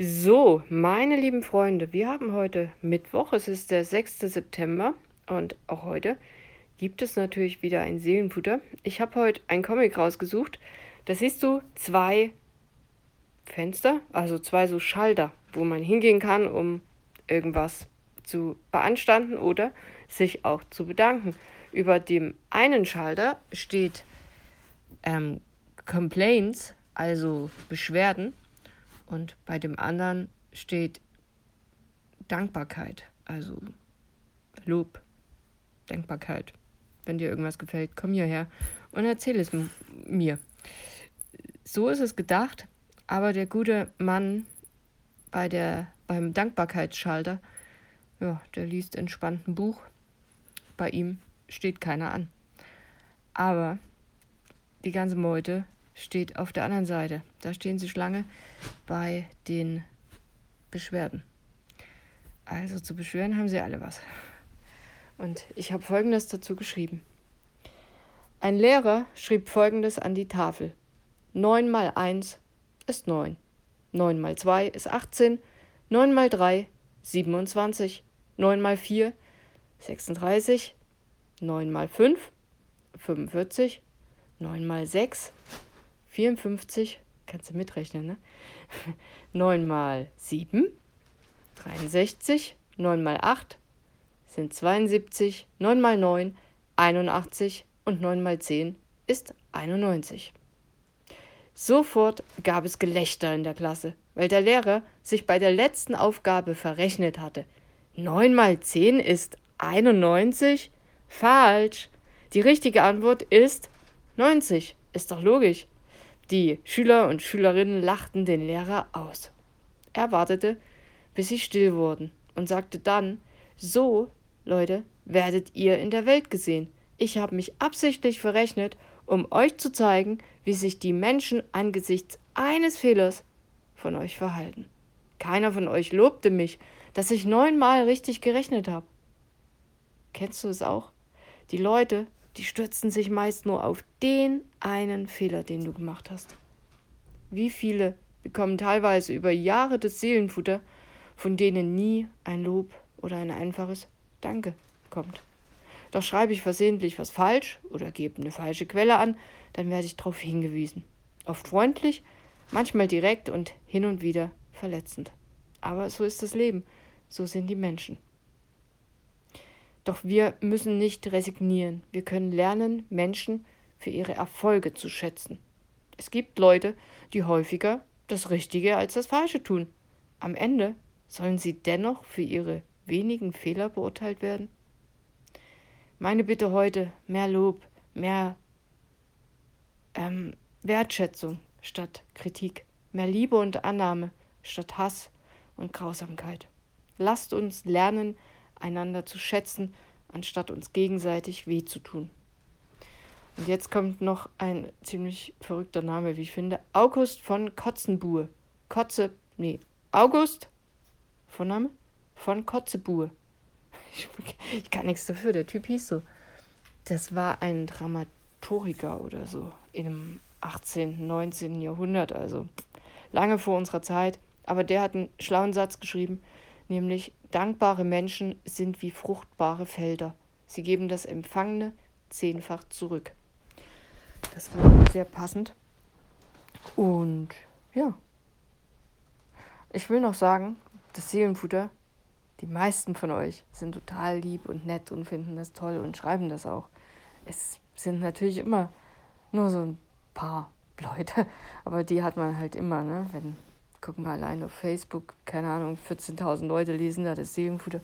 So, meine lieben Freunde, wir haben heute Mittwoch, es ist der 6. September und auch heute gibt es natürlich wieder ein Seelenfutter. Ich habe heute ein Comic rausgesucht. Da siehst du zwei Fenster, also zwei so Schalter, wo man hingehen kann, um irgendwas zu beanstanden oder sich auch zu bedanken. Über dem einen Schalter steht ähm, Complaints, also Beschwerden. Und bei dem anderen steht Dankbarkeit, also Lob, Dankbarkeit. Wenn dir irgendwas gefällt, komm hierher und erzähl es mir. So ist es gedacht, aber der gute Mann bei der, beim Dankbarkeitsschalter, ja, der liest entspannt ein Buch. Bei ihm steht keiner an. Aber die ganze Meute steht auf der anderen Seite. Da stehen sie Schlange bei den Beschwerden. Also zu beschweren haben sie alle was. Und ich habe Folgendes dazu geschrieben. Ein Lehrer schrieb Folgendes an die Tafel. 9 mal 1 ist 9. 9 mal 2 ist 18. 9 mal 3 27. 9 mal 4 36. 9 mal 5 45. 9 mal 6 54, kannst du mitrechnen, ne? 9 mal 7, 63, 9 mal 8 sind 72, 9 mal 9, 81 und 9 mal 10 ist 91. Sofort gab es Gelächter in der Klasse, weil der Lehrer sich bei der letzten Aufgabe verrechnet hatte. 9 mal 10 ist 91? Falsch. Die richtige Antwort ist 90. Ist doch logisch. Die Schüler und Schülerinnen lachten den Lehrer aus. Er wartete, bis sie still wurden und sagte dann, so, Leute, werdet ihr in der Welt gesehen. Ich habe mich absichtlich verrechnet, um euch zu zeigen, wie sich die Menschen angesichts eines Fehlers von euch verhalten. Keiner von euch lobte mich, dass ich neunmal richtig gerechnet habe. Kennst du es auch? Die Leute die stürzen sich meist nur auf den einen Fehler, den du gemacht hast. Wie viele bekommen teilweise über Jahre das Seelenfutter, von denen nie ein Lob oder ein einfaches Danke kommt. Doch schreibe ich versehentlich was falsch oder gebe eine falsche Quelle an, dann werde ich darauf hingewiesen. Oft freundlich, manchmal direkt und hin und wieder verletzend. Aber so ist das Leben, so sind die Menschen. Doch wir müssen nicht resignieren. Wir können lernen, Menschen für ihre Erfolge zu schätzen. Es gibt Leute, die häufiger das Richtige als das Falsche tun. Am Ende sollen sie dennoch für ihre wenigen Fehler beurteilt werden? Meine Bitte heute, mehr Lob, mehr ähm, Wertschätzung statt Kritik, mehr Liebe und Annahme statt Hass und Grausamkeit. Lasst uns lernen, einander zu schätzen, anstatt uns gegenseitig weh zu tun. Und jetzt kommt noch ein ziemlich verrückter Name, wie ich finde. August von Kotzenbuhe. Kotze, nee, August, Vorname? Von Kotzebuhe. Ich, ich kann nichts dafür, der Typ hieß so. Das war ein Dramaturgiker oder so im 18., 19. Jahrhundert, also lange vor unserer Zeit. Aber der hat einen schlauen Satz geschrieben, nämlich dankbare Menschen sind wie fruchtbare Felder. Sie geben das Empfangene zehnfach zurück. Das war sehr passend. Und ja, ich will noch sagen, das Seelenfutter, die meisten von euch sind total lieb und nett und finden das toll und schreiben das auch. Es sind natürlich immer nur so ein paar Leute, aber die hat man halt immer, ne? wenn guck mal allein auf Facebook, keine Ahnung, 14.000 Leute lesen da das Seelenfutter,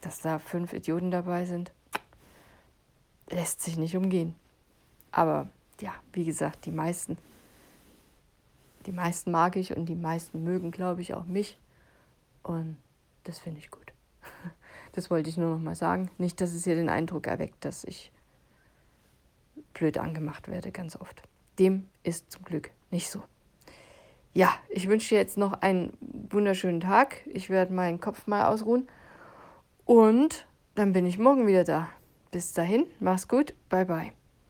dass da fünf Idioten dabei sind, lässt sich nicht umgehen. Aber ja, wie gesagt, die meisten, die meisten mag ich und die meisten mögen, glaube ich, auch mich. Und das finde ich gut. Das wollte ich nur noch mal sagen. Nicht, dass es hier den Eindruck erweckt, dass ich blöd angemacht werde, ganz oft. Dem ist zum Glück nicht so. Ja, ich wünsche dir jetzt noch einen wunderschönen Tag. Ich werde meinen Kopf mal ausruhen. Und dann bin ich morgen wieder da. Bis dahin, mach's gut. Bye, bye.